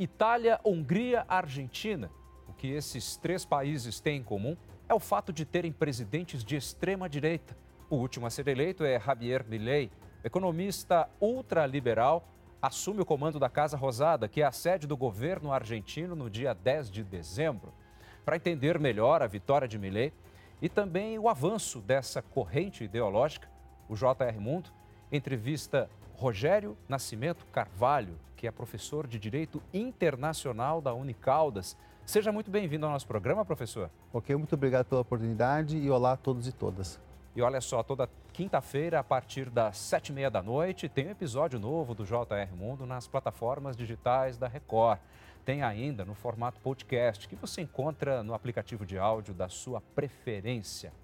Itália, Hungria, Argentina. O que esses três países têm em comum é o fato de terem presidentes de extrema direita. O último a ser eleito é Javier Milei, economista ultraliberal, assume o comando da Casa Rosada, que é a sede do governo argentino, no dia 10 de dezembro. Para entender melhor a vitória de Milei e também o avanço dessa corrente ideológica, o JR Mundo entrevista Rogério Nascimento Carvalho, que é professor de Direito Internacional da Unicaldas. Seja muito bem-vindo ao nosso programa, professor. Ok, muito obrigado pela oportunidade e olá a todos e todas. E olha só, toda quinta-feira, a partir das sete e meia da noite, tem um episódio novo do JR Mundo nas plataformas digitais da Record. Tem ainda no formato podcast, que você encontra no aplicativo de áudio da sua preferência.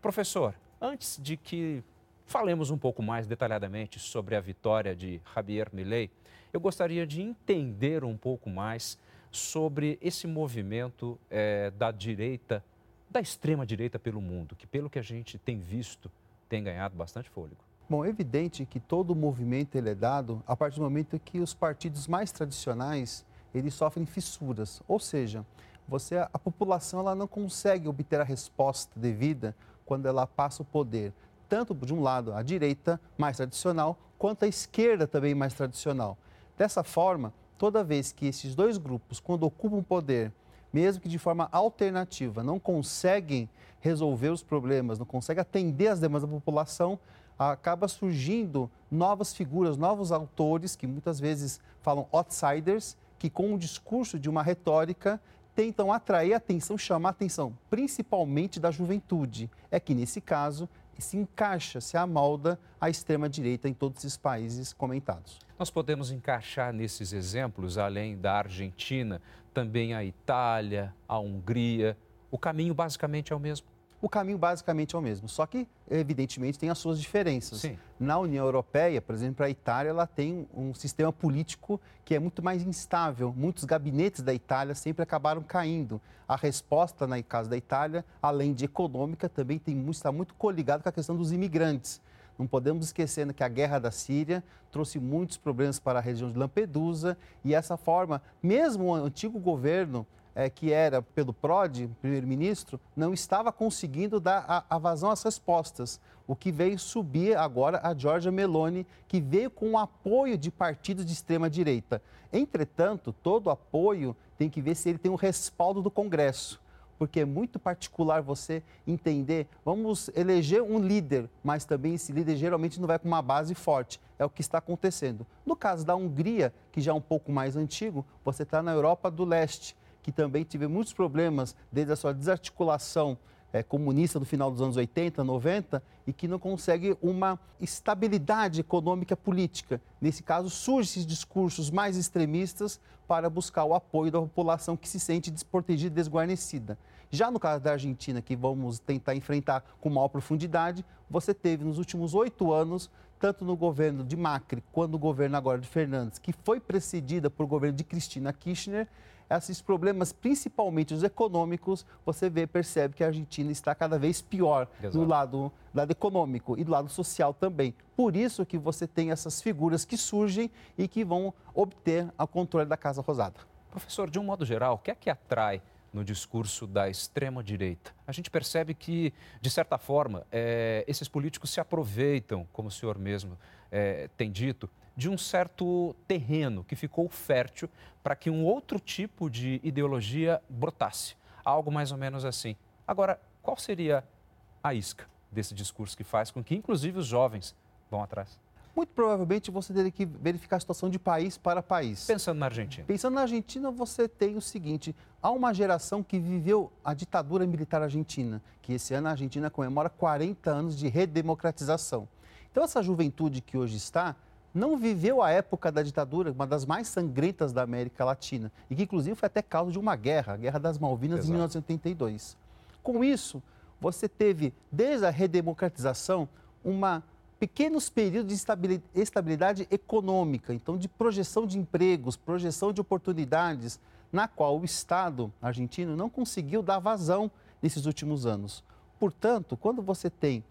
Professor, antes de que falemos um pouco mais detalhadamente sobre a vitória de Javier Milei, eu gostaria de entender um pouco mais sobre esse movimento é, da direita da extrema-direita pelo mundo, que, pelo que a gente tem visto, tem ganhado bastante fôlego? Bom, é evidente que todo movimento ele é dado a partir do momento que os partidos mais tradicionais eles sofrem fissuras, ou seja, você a população ela não consegue obter a resposta devida quando ela passa o poder, tanto de um lado a direita mais tradicional quanto a esquerda também mais tradicional. Dessa forma, toda vez que esses dois grupos, quando ocupam poder, mesmo que de forma alternativa, não conseguem resolver os problemas, não conseguem atender as demandas da população, acaba surgindo novas figuras, novos autores que muitas vezes falam outsiders, que com o discurso de uma retórica tentam atrair atenção, chamar a atenção, principalmente da juventude. É que nesse caso se encaixa, se amolda a extrema-direita em todos esses países comentados. Nós podemos encaixar nesses exemplos, além da Argentina, também a Itália, a Hungria. O caminho basicamente é o mesmo? O caminho basicamente é o mesmo, só que, evidentemente, tem as suas diferenças. Sim. Na União Europeia, por exemplo, a Itália ela tem um sistema político que é muito mais instável. Muitos gabinetes da Itália sempre acabaram caindo. A resposta, na caso da Itália, além de econômica, também tem, está muito coligado com a questão dos imigrantes. Não podemos esquecer que a guerra da Síria trouxe muitos problemas para a região de Lampedusa e essa forma, mesmo o antigo governo é, que era pelo PROD, primeiro-ministro, não estava conseguindo dar a, a, vazão às respostas. O que veio subir agora a Giorgia Meloni, que veio com o apoio de partidos de extrema-direita. Entretanto, todo apoio tem que ver se ele tem o respaldo do Congresso porque é muito particular você entender, vamos eleger um líder, mas também esse líder geralmente não vai com uma base forte. É o que está acontecendo. No caso da Hungria, que já é um pouco mais antigo, você está na Europa do Leste, que também teve muitos problemas desde a sua desarticulação é, comunista do final dos anos 80, 90 e que não consegue uma estabilidade econômica política. Nesse caso, surgem esses discursos mais extremistas para buscar o apoio da população que se sente desprotegida e desguarnecida. Já no caso da Argentina, que vamos tentar enfrentar com maior profundidade, você teve nos últimos oito anos, tanto no governo de Macri quanto no governo agora de Fernandes, que foi precedida por governo de Cristina Kirchner, esses problemas, principalmente os econômicos, você vê, percebe que a Argentina está cada vez pior Exato. do lado, lado econômico e do lado social também. Por isso que você tem essas figuras que surgem e que vão obter o controle da Casa Rosada. Professor, de um modo geral, o que é que atrai no discurso da extrema-direita. A gente percebe que, de certa forma, é, esses políticos se aproveitam, como o senhor mesmo é, tem dito, de um certo terreno que ficou fértil para que um outro tipo de ideologia brotasse. Algo mais ou menos assim. Agora, qual seria a isca desse discurso que faz com que, inclusive, os jovens vão atrás? Muito provavelmente você teria que verificar a situação de país para país. Pensando na Argentina. Pensando na Argentina, você tem o seguinte: há uma geração que viveu a ditadura militar argentina, que esse ano a Argentina comemora 40 anos de redemocratização. Então, essa juventude que hoje está não viveu a época da ditadura, uma das mais sangrentas da América Latina, e que inclusive foi até causa de uma guerra, a Guerra das Malvinas Exato. em 1982. Com isso, você teve, desde a redemocratização, uma pequenos períodos de estabilidade econômica, então de projeção de empregos, projeção de oportunidades, na qual o Estado argentino não conseguiu dar vazão nesses últimos anos. Portanto, quando você tem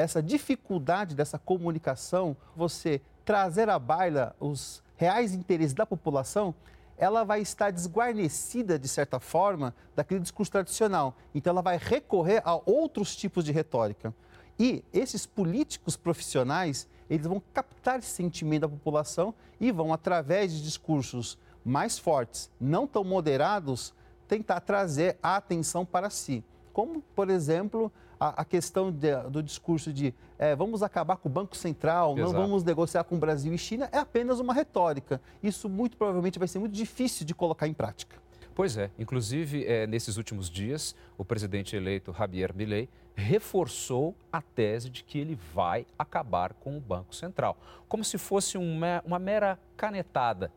essa dificuldade dessa comunicação, você trazer à baila os reais interesses da população, ela vai estar desguarnecida, de certa forma, daquele discurso tradicional. Então, ela vai recorrer a outros tipos de retórica. E esses políticos profissionais, eles vão captar esse sentimento da população e vão, através de discursos mais fortes, não tão moderados, tentar trazer a atenção para si. Como, por exemplo, a, a questão de, do discurso de é, vamos acabar com o Banco Central, Exato. não vamos negociar com o Brasil e China, é apenas uma retórica. Isso muito provavelmente vai ser muito difícil de colocar em prática. Pois é, inclusive é, nesses últimos dias, o presidente eleito Javier Milei reforçou a tese de que ele vai acabar com o Banco Central, como se fosse uma, uma mera canetada.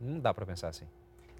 Não dá para pensar assim.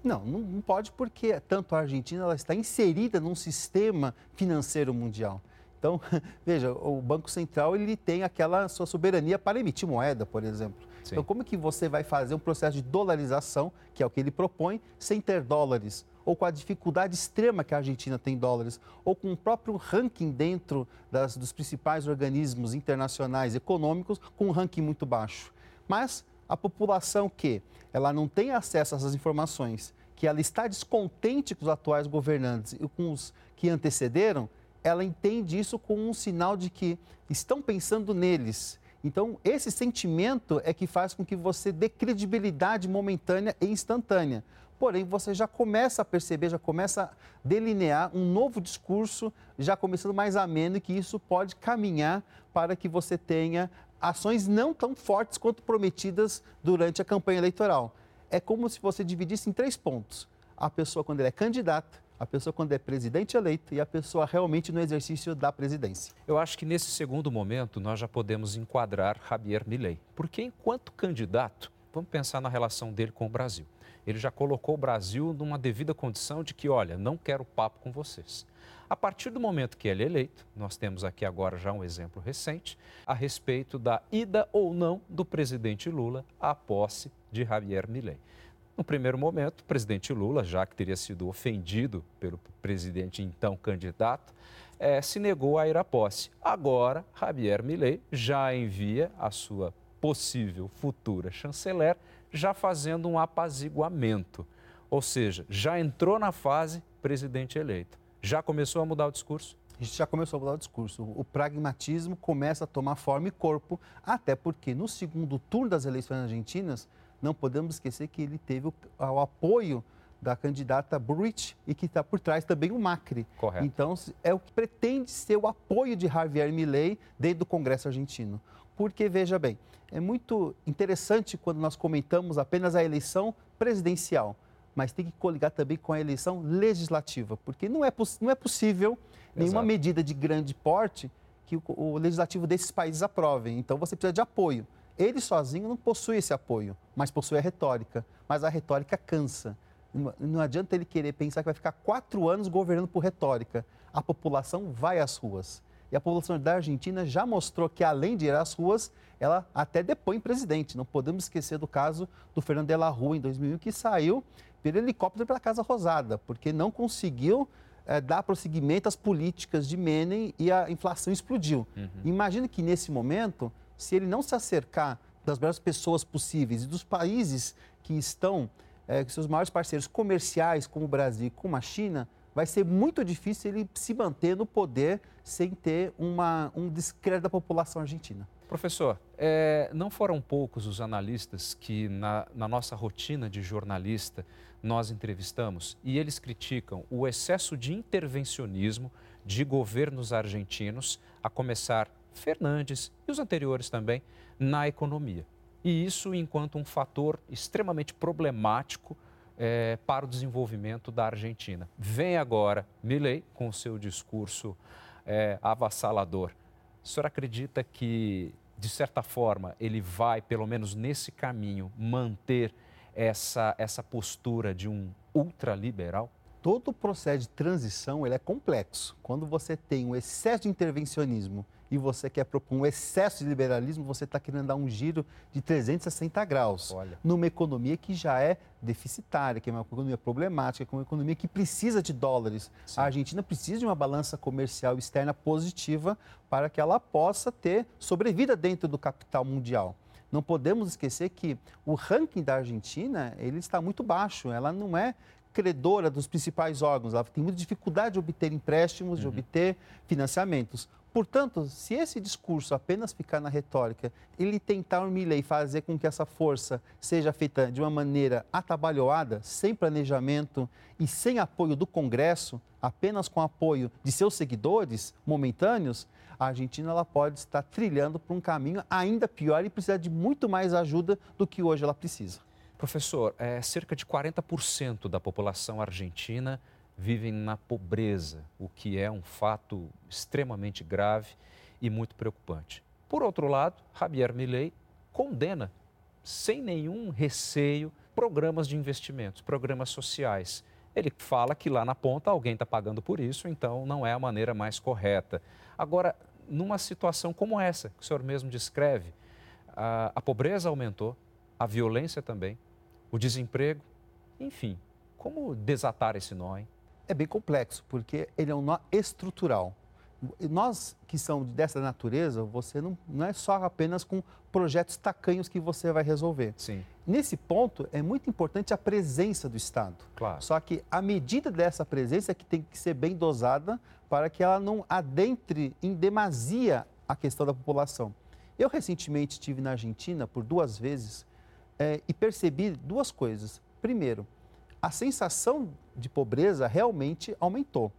Não, não pode porque tanto a Argentina ela está inserida num sistema financeiro mundial. Então, veja, o Banco Central ele tem aquela sua soberania para emitir moeda, por exemplo. Sim. Então, como que você vai fazer um processo de dolarização, que é o que ele propõe, sem ter dólares? Ou com a dificuldade extrema que a Argentina tem dólares, ou com o próprio ranking dentro das, dos principais organismos internacionais econômicos, com um ranking muito baixo. Mas a população que ela não tem acesso a essas informações, que ela está descontente com os atuais governantes e com os que antecederam, ela entende isso como um sinal de que estão pensando neles. Então, esse sentimento é que faz com que você dê credibilidade momentânea e instantânea. Porém, você já começa a perceber, já começa a delinear um novo discurso, já começando mais ameno, e que isso pode caminhar para que você tenha ações não tão fortes quanto prometidas durante a campanha eleitoral. É como se você dividisse em três pontos: a pessoa quando ela é candidata, a pessoa quando é presidente eleito e a pessoa realmente no exercício da presidência. Eu acho que nesse segundo momento nós já podemos enquadrar Javier Milei, porque enquanto candidato, vamos pensar na relação dele com o Brasil. Ele já colocou o Brasil numa devida condição de que, olha, não quero papo com vocês. A partir do momento que ele é eleito, nós temos aqui agora já um exemplo recente a respeito da ida ou não do presidente Lula à posse de Javier Milei. No primeiro momento, o presidente Lula, já que teria sido ofendido pelo presidente então candidato, é, se negou a ir à posse. Agora, Javier Milei já envia a sua possível futura chanceler, já fazendo um apaziguamento. Ou seja, já entrou na fase presidente eleito. Já começou a mudar o discurso? A gente já começou a mudar o discurso. O pragmatismo começa a tomar forma e corpo, até porque no segundo turno das eleições argentinas, não podemos esquecer que ele teve o, o apoio da candidata Burrich e que está por trás também o Macri. Correto. Então, é o que pretende ser o apoio de Javier Milei dentro do Congresso argentino. Porque, veja bem, é muito interessante quando nós comentamos apenas a eleição presidencial, mas tem que coligar também com a eleição legislativa, porque não é, não é possível nenhuma Exato. medida de grande porte que o, o legislativo desses países aprovem. Então, você precisa de apoio. Ele sozinho não possui esse apoio, mas possui a retórica. Mas a retórica cansa. Não adianta ele querer pensar que vai ficar quatro anos governando por retórica. A população vai às ruas. E a população da Argentina já mostrou que, além de ir às ruas, ela até depõe presidente. Não podemos esquecer do caso do Fernando de la Rua, em 2001, que saiu pelo helicóptero pela Casa Rosada, porque não conseguiu é, dar prosseguimento às políticas de Menem e a inflação explodiu. Uhum. Imagina que, nesse momento, se ele não se acercar das melhores pessoas possíveis e dos países que estão, é, seus maiores parceiros comerciais, como o Brasil e como a China, vai ser muito difícil ele se manter no poder sem ter uma, um descrédito da população argentina. Professor, é, não foram poucos os analistas que, na, na, nossa rotina de jornalista, nós entrevistamos e eles criticam o excesso de intervencionismo de governos argentinos, a começar Fernandes e os anteriores também na economia. E isso enquanto um fator extremamente problemático é, para o desenvolvimento da Argentina. Vem agora Milley com seu discurso é, avassalador. O senhor acredita que, de certa forma, ele vai, pelo menos nesse caminho, manter essa, essa postura de um ultraliberal? Todo o processo de transição ele é complexo. Quando você tem um excesso de intervencionismo e você quer propor um excesso de liberalismo, você está querendo dar um giro de 360 graus Olha. numa economia que já é deficitária, que é uma economia problemática, que é uma economia que precisa de dólares. Sim. A Argentina precisa de uma balança comercial externa positiva para que ela possa ter sobrevida dentro do capital mundial. Não podemos esquecer que o ranking da Argentina ele está muito baixo. Ela não é credora dos principais órgãos. Ela tem muita dificuldade de obter empréstimos, uhum. de obter financiamentos. Portanto, se esse discurso apenas ficar na retórica, ele tentar o Milley fazer com que essa força seja feita de uma maneira atabalhoada, sem planejamento e sem apoio do Congresso, apenas com apoio de seus seguidores momentâneos, a Argentina ela pode estar trilhando por um caminho ainda pior e precisar de muito mais ajuda do que hoje ela precisa. Professor, é, cerca de 40% da população argentina vivem na pobreza, o que é um fato extremamente grave e muito preocupante. Por outro lado, Javier Milei condena, sem nenhum receio, programas de investimentos, programas sociais. Ele fala que lá na ponta alguém está pagando por isso, então não é a maneira mais correta. Agora, numa situação como essa, que o senhor mesmo descreve, a, a pobreza aumentou, a violência também, o desemprego, enfim, como desatar esse nó, hein? É bem complexo, porque ele é um nó estrutural. Nós que somos dessa natureza, você não, não é só apenas com projetos tacanhos que você vai resolver. Sim. Nesse ponto, é muito importante a presença do Estado. Claro. Só que a medida dessa presença é que tem que ser bem dosada para que ela não adentre em demasia a questão da população. Eu recentemente estive na Argentina por duas vezes é, e percebi duas coisas. Primeiro, a sensação de pobreza realmente aumentou.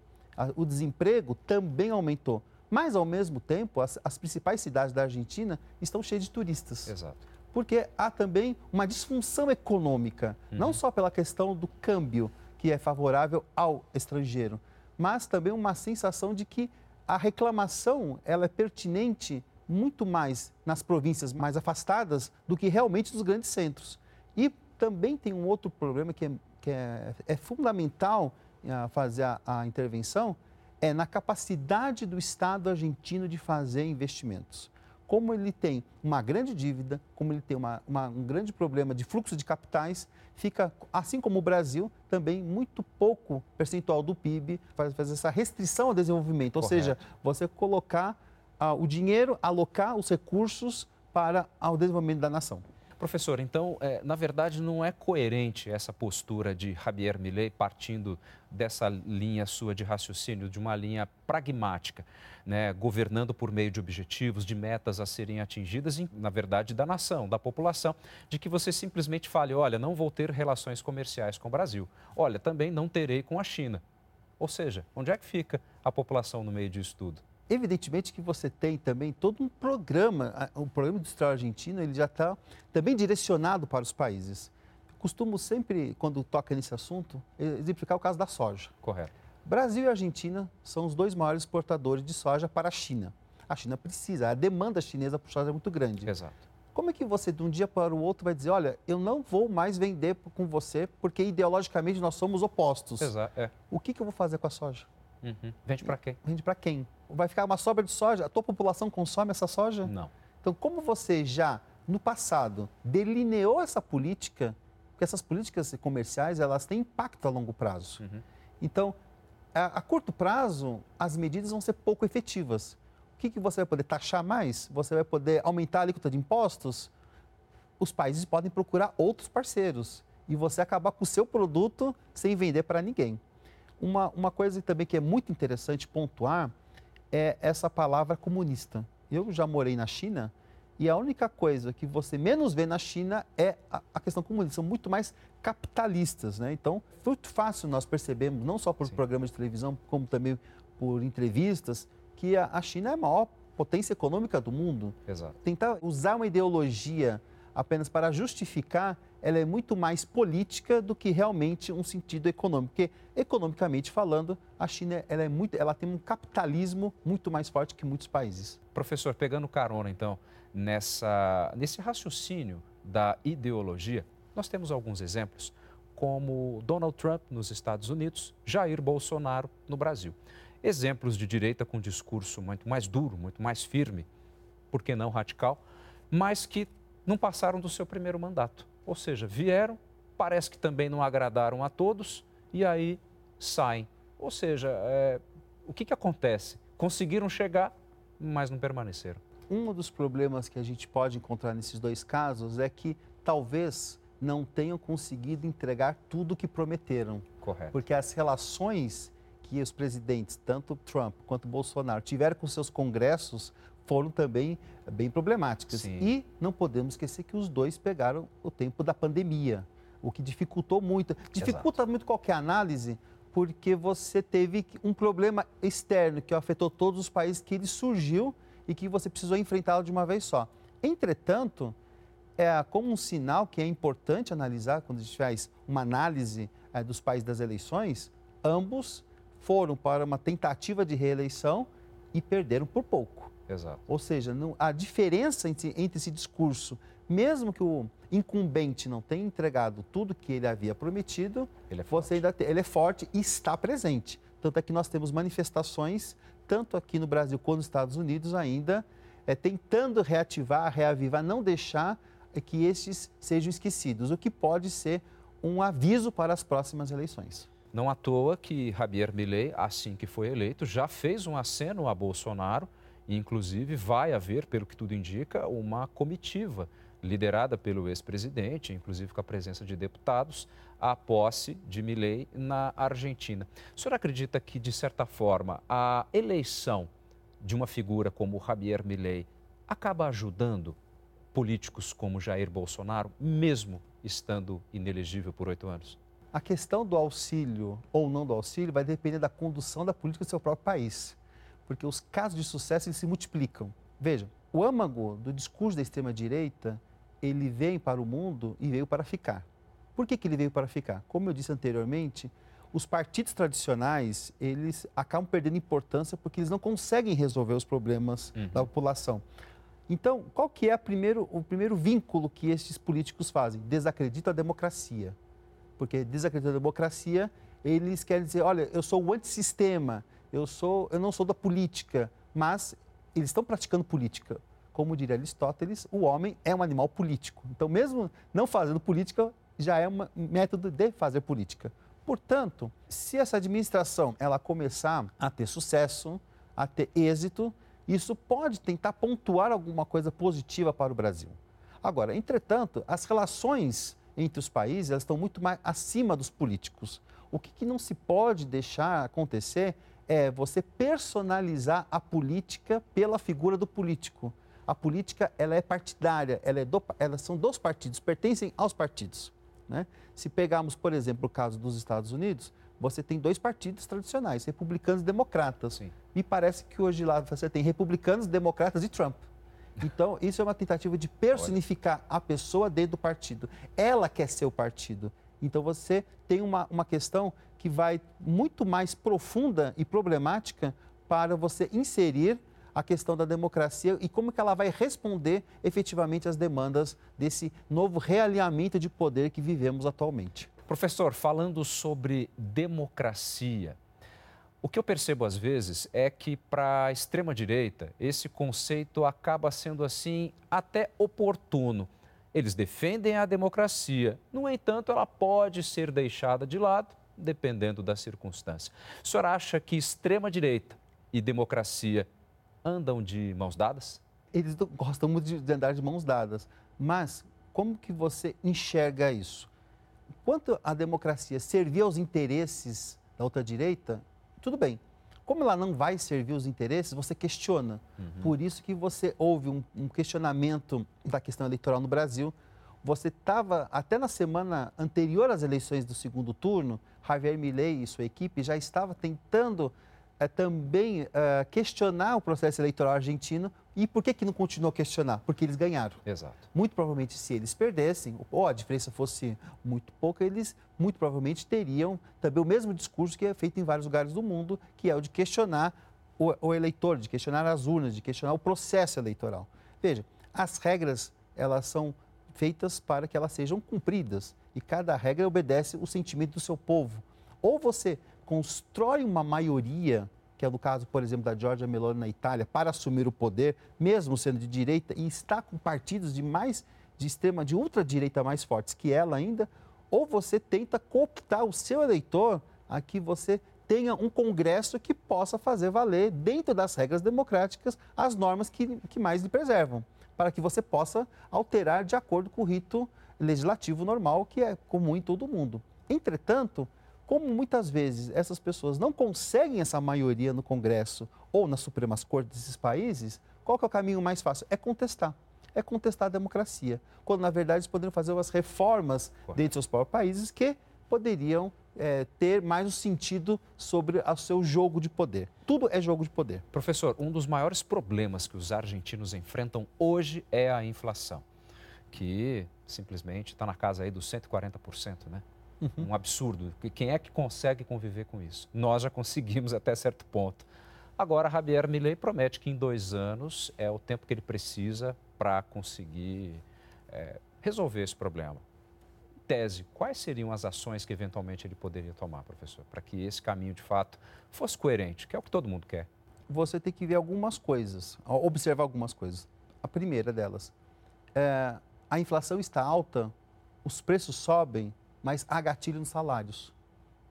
O desemprego também aumentou. Mas, ao mesmo tempo, as, as principais cidades da Argentina estão cheias de turistas. Exato. Porque há também uma disfunção econômica, uhum. não só pela questão do câmbio, que é favorável ao estrangeiro, mas também uma sensação de que a reclamação ela é pertinente muito mais nas províncias mais afastadas do que realmente nos grandes centros. E também tem um outro problema que é que é, é fundamental uh, fazer a, a intervenção é na capacidade do Estado argentino de fazer investimentos. Como ele tem uma grande dívida, como ele tem uma, uma, um grande problema de fluxo de capitais, fica, assim como o Brasil, também muito pouco percentual do PIB faz, faz essa restrição ao desenvolvimento. Ou Correto. seja, você colocar uh, o dinheiro, alocar os recursos para o desenvolvimento da nação. Professor, então, é, na verdade, não é coerente essa postura de Javier Milei partindo dessa linha sua de raciocínio, de uma linha pragmática, né, governando por meio de objetivos, de metas a serem atingidas, na verdade, da nação, da população, de que você simplesmente fale, olha, não vou ter relações comerciais com o Brasil, olha, também não terei com a China. Ou seja, onde é que fica a população no meio disso tudo? Evidentemente que você tem também todo um programa, o programa industrial argentino, ele já está também direcionado para os países. Costumo sempre, quando toca nesse assunto, exemplificar o caso da soja. Correto. Brasil e Argentina são os dois maiores exportadores de soja para a China. A China precisa, a demanda chinesa por soja é muito grande. Exato. Como é que você, de um dia para o outro, vai dizer, olha, eu não vou mais vender com você porque ideologicamente nós somos opostos? Exato. É. O que, que eu vou fazer com a soja? Uhum. Vende para quem? Vende para quem? Vai ficar uma sobra de soja? A tua população consome essa soja? Não. Então, como você já, no passado, delineou essa política, porque essas políticas comerciais, elas têm impacto a longo prazo. Uhum. Então, a, a, curto prazo, as medidas vão ser pouco efetivas. O que, que você vai poder taxar mais? Você vai poder aumentar a alíquota de impostos? Os países podem procurar outros parceiros e você acabar com o seu produto sem vender para ninguém. Uma, uma coisa também que é muito interessante pontuar é essa palavra comunista. Eu já morei na China e a única coisa que você menos vê na China é a, a questão comunista. São muito mais capitalistas, né? Então, foi muito fácil nós percebemos, não só por Sim. programas de televisão, como também por entrevistas, que a, a China é a maior potência econômica do mundo. Exato. Tentar usar uma ideologia apenas para justificar ela é muito mais política do que realmente um sentido econômico. Porque, economicamente falando, a China ela é muito, ela tem um capitalismo muito mais forte que muitos países. Professor, pegando carona, então, nessa, nesse raciocínio da ideologia, nós temos alguns exemplos, como Donald Trump nos Estados Unidos, Jair Bolsonaro no Brasil. Exemplos de direita com discurso muito mais duro, muito mais firme, por que não radical, mas que não passaram do seu primeiro mandato. Ou seja, vieram, parece que também não agradaram a todos e aí saem. Ou seja, é, o que, que acontece? Conseguiram chegar, mas não permaneceram. um dos problemas que a gente pode encontrar nesses dois casos é que talvez não tenham conseguido entregar tudo o que prometeram. Correto. Porque as relações que os presidentes, tanto Trump quanto Bolsonaro, tiveram com seus congressos foram também bem problemáticas. Sim. E não podemos esquecer que os dois pegaram o tempo da pandemia, o que dificultou muito. Dificulta Exato. muito qualquer análise, porque você teve um problema externo que afetou todos os países que ele surgiu e que você precisou enfrentá-lo de uma vez só. Entretanto, é como um sinal que é importante analisar quando a gente faz uma análise é, dos países das eleições, ambos foram para uma tentativa de reeleição e perderam por pouco. Exato. Ou seja, não, a diferença entre, entre esse discurso, mesmo que o incumbente não tenha entregado tudo que ele havia prometido, Ele é você forte. ainda tem, ele é forte e está presente. Tanto é que nós temos manifestações, tanto aqui no Brasil quanto nos Estados Unidos ainda, é, tentando reativar, reavivar, não deixar que estes sejam esquecidos, o que pode ser um aviso para as próximas eleições. Não à toa que Javier Milei, assim que foi eleito, já fez um aceno a Bolsonaro inclusive, vai haver, pelo que tudo indica, uma comitiva liderada pelo ex-presidente, inclusive com a presença de deputados, à posse de Milei na Argentina. O senhor acredita que, de certa forma, a eleição de uma figura como Javier Milei acaba ajudando políticos como Jair Bolsonaro, mesmo estando inelegível por oito anos? A questão do auxílio ou não do auxílio vai depender da condução da política do seu próprio país, porque os casos de sucesso eles se multiplicam. Veja, o âmago do discurso da extrema-direita, ele vem para o mundo e veio para ficar. Por que, que ele veio para ficar? Como eu disse anteriormente, os partidos tradicionais, eles acabam perdendo importância porque eles não conseguem resolver os problemas Uhum. da população. Então, qual que é primeiro, o primeiro vínculo que estes políticos fazem? Desacreditam a democracia. Porque desacreditam a democracia, eles querem dizer, olha, eu sou o antissistema, eu, sou, eu não sou da política, mas eles estão praticando política. Como diria Aristóteles, o homem é um animal político. Então, mesmo não fazendo política, já é um método de fazer política. Portanto, se essa administração ela começar a ter sucesso, a ter êxito, isso pode tentar pontuar alguma coisa positiva para o Brasil. Agora, entretanto, as relações entre os países elas estão muito mais acima dos políticos. O que, que não se pode deixar acontecer é você personalizar a política pela figura do político. A política ela é partidária, ela é do, elas são dos partidos, pertencem aos partidos. Né? Se pegarmos, por exemplo, o caso dos Estados Unidos, você tem dois partidos tradicionais, republicanos e democratas. Sim. Me parece que hoje lá você tem republicanos, democratas e Trump. Então, isso é uma tentativa de personificar a pessoa dentro do partido. Ela quer ser o partido. Então, você tem uma, uma questão que vai muito mais profunda e problemática para você inserir a questão da democracia e como que ela vai responder efetivamente às demandas desse novo realinhamento de poder que vivemos atualmente. Professor, falando sobre democracia, o que eu percebo às vezes é que para a extrema-direita esse conceito acaba sendo assim até oportuno. Eles defendem a democracia, no entanto, ela pode ser deixada de lado dependendo da circunstância. O senhor acha que extrema-direita e democracia andam de mãos dadas? Eles gostam muito de andar de mãos dadas, mas como que você enxerga isso? Enquanto a democracia servir aos interesses da outra direita, tudo bem. Como ela não vai servir os interesses, você questiona. Por isso que você houve um, um questionamento da questão eleitoral no Brasil. Você estava, até na semana anterior às eleições do segundo turno, Javier Milei e sua equipe já estava tentando eh, também eh, questionar o processo eleitoral argentino. E por que, que não continuou a questionar? Porque eles ganharam. Exato. Muito provavelmente, se eles perdessem, ou a diferença fosse muito pouca, eles muito provavelmente teriam também o mesmo discurso que é feito em vários lugares do mundo, que é o de questionar o, o eleitor, de questionar as urnas, de questionar o processo eleitoral. Veja, as regras, elas são feitas para que elas sejam cumpridas e cada regra obedece o sentimento do seu povo. Ou você constrói uma maioria, que é no caso, por exemplo, da Giorgia Meloni na Itália, para assumir o poder, mesmo sendo de direita e está com partidos de mais de extrema, de ultradireita mais fortes que ela ainda, ou você tenta cooptar o seu eleitor a que você tenha um Congresso que possa fazer valer, dentro das regras democráticas, as normas que, que mais lhe preservam, para que você possa alterar de acordo com o rito legislativo normal, que é comum em todo mundo. Entretanto, como muitas vezes essas pessoas não conseguem essa maioria no Congresso ou nas Supremas Cortes desses países, qual que é o caminho mais fácil? É contestar. É contestar a democracia. Quando, na verdade, eles poderiam fazer umas reformas Correto. dentro dos seus próprios países que poderiam é, ter mais um sentido sobre o seu jogo de poder. Tudo é jogo de poder. Professor, um dos maiores problemas que os argentinos enfrentam hoje é a inflação, que simplesmente está na casa aí dos 140%, né? Uhum. Um absurdo. Quem é que consegue conviver com isso? Nós já conseguimos até certo ponto. Agora, Javier Milei promete que em dois anos é o tempo que ele precisa para conseguir é, resolver esse problema. Tese, quais seriam as ações que eventualmente ele poderia tomar, professor, para que esse caminho de fato fosse coerente, que é o que todo mundo quer? Você tem que ver algumas coisas, observar algumas coisas. A primeira delas, é, a inflação está alta, os preços sobem, mas há gatilho nos salários.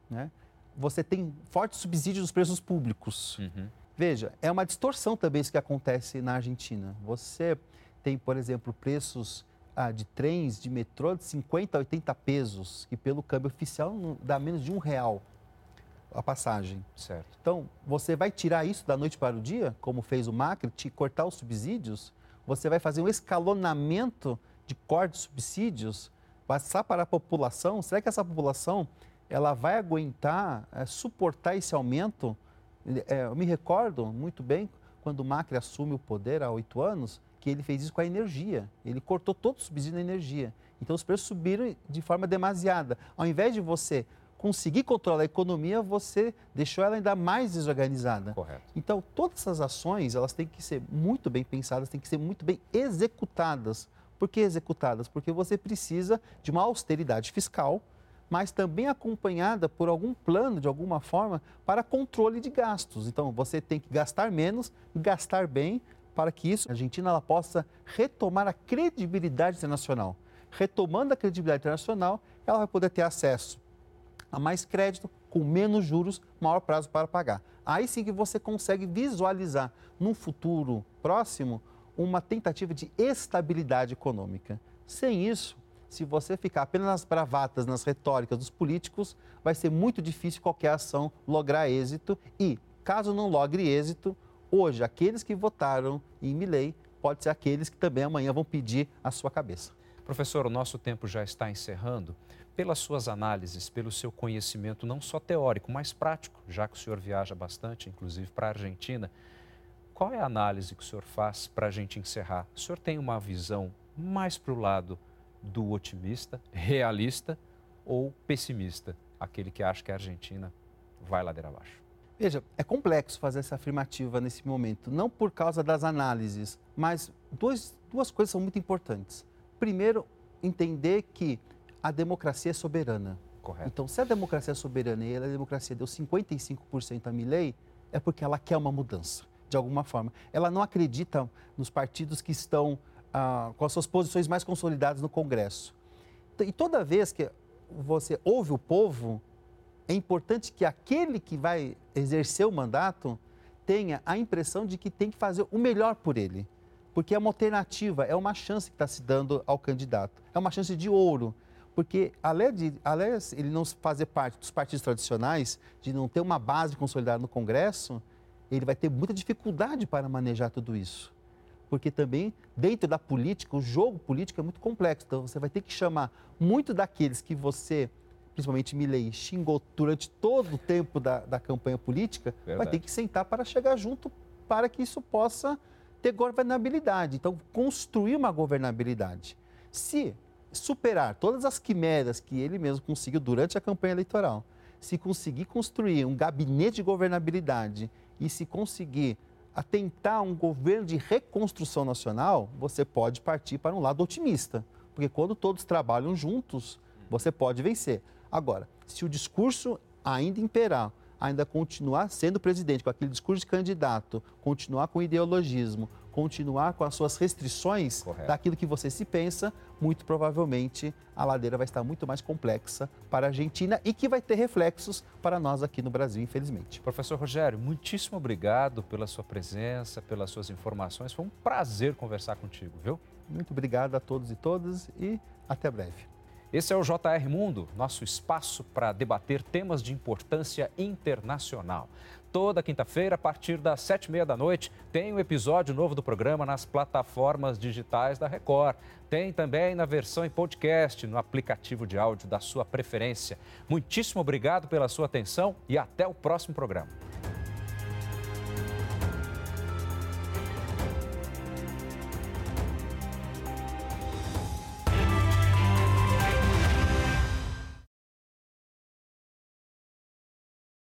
Né? Você tem forte subsídio dos preços públicos. Uhum. Veja, é uma distorção também isso que acontece na Argentina. Você tem, por exemplo, preços ah, de trens, de metrô de 50 a 80 pesos, que pelo câmbio oficial dá menos de um real a passagem. Certo. Então, você vai tirar isso da noite para o dia, como fez o Macri, te cortar os subsídios, você vai fazer um escalonamento de corte de subsídios, passar para a população. Será que essa população ela vai aguentar, é, suportar esse aumento? É, eu me recordo muito bem quando o Macri assume o poder há oito anos, que ele fez isso com a energia. Ele cortou todo o subsídio da energia. Então os preços subiram de forma demasiada. Ao invés de você conseguir controlar a economia, você deixou ela ainda mais desorganizada. Correto. Então todas essas ações, elas têm que ser muito bem pensadas, têm que ser muito bem executadas. Por que executadas? Porque você precisa de uma austeridade fiscal, mas também acompanhada por algum plano, de alguma forma, para controle de gastos. Então, você tem que gastar menos, gastar bem, para que isso, a Argentina ela possa retomar a credibilidade internacional. Retomando a credibilidade internacional, ela vai poder ter acesso a mais crédito, com menos juros, maior prazo para pagar. Aí sim que você consegue visualizar, num futuro próximo, uma tentativa de estabilidade econômica. Sem isso, se você ficar apenas nas bravatas, nas retóricas dos políticos, vai ser muito difícil qualquer ação lograr êxito e, caso não logre êxito, hoje aqueles que votaram em Milley pode ser aqueles que também amanhã vão pedir a sua cabeça. Professor, o nosso tempo já está encerrando. Pelas suas análises, pelo seu conhecimento não só teórico, mas prático, já que o senhor viaja bastante, inclusive para a Argentina, qual é a análise que o senhor faz para a gente encerrar? O senhor tem uma visão mais para o lado do otimista, realista ou pessimista, aquele que acha que a Argentina vai ladeira abaixo? Veja, é complexo fazer essa afirmativa nesse momento, não por causa das análises, mas dois, duas coisas são muito importantes. Primeiro, entender que a democracia é soberana. Correto. Então, se a democracia é soberana e a democracia deu 55% a Milley, é porque ela quer uma mudança, de alguma forma. Ela não acredita nos partidos que estão ah, com as suas posições mais consolidadas no Congresso. E toda vez que você ouve o povo, é importante que aquele que vai exercer o mandato tenha a impressão de que tem que fazer o melhor por ele. Porque é uma alternativa, é uma chance que está se dando ao candidato. É uma chance de ouro. Porque, além de além ele não fazer parte dos partidos tradicionais, de não ter uma base consolidada no Congresso, ele vai ter muita dificuldade para manejar tudo isso porque também dentro da política, o jogo político é muito complexo. Então você vai ter que chamar muito daqueles que você, principalmente Milley, xingou durante todo o tempo da, da campanha política, Verdade. vai ter que sentar para chegar junto para que isso possa ter governabilidade. Então, construir uma governabilidade. Se superar todas as quimeras que ele mesmo conseguiu durante a campanha eleitoral, se conseguir construir um gabinete de governabilidade e se conseguir a tentar um governo de reconstrução nacional, você pode partir para um lado otimista. Porque quando todos trabalham juntos, você pode vencer. Agora, se o discurso ainda imperar, ainda continuar sendo presidente com aquele discurso de candidato, continuar com ideologismo, continuar com as suas restrições Correto. daquilo que você se pensa, muito provavelmente a ladeira vai estar muito mais complexa para a Argentina e que vai ter reflexos para nós aqui no Brasil, infelizmente. Professor Rogério, muitíssimo obrigado pela sua presença, pelas suas informações. Foi um prazer conversar contigo, viu? Muito obrigado a todos e todas e até breve. Esse é o JR Mundo, nosso espaço para debater temas de importância internacional. Toda quinta-feira, a partir das sete e meia da noite, tem um episódio novo do programa nas plataformas digitais da Record. Tem também na versão em podcast, no aplicativo de áudio da sua preferência. Muitíssimo obrigado pela sua atenção e até o próximo programa.